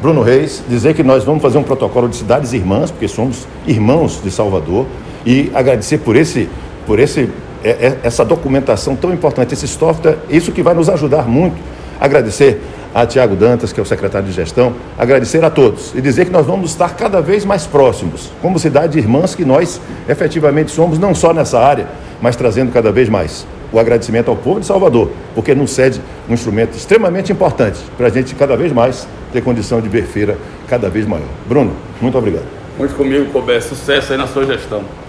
Bruno Reis, dizer que nós vamos fazer um protocolo de cidades irmãs, porque somos irmãos de Salvador, e agradecer por esse, por esse, é, é, essa documentação tão importante, esse software, isso que vai nos ajudar muito. Agradecer a Tiago Dantas, que é o secretário de gestão, agradecer a todos e dizer que nós vamos estar cada vez mais próximos, como cidade irmãs que nós efetivamente somos, não só nessa área, mas trazendo cada vez mais o agradecimento ao povo de Salvador, porque nos cede um instrumento extremamente importante para a gente cada vez mais ter condição de ver feira cada vez maior. Bruno, muito obrigado. Muito comigo, Colbert. Sucesso aí na sua gestão.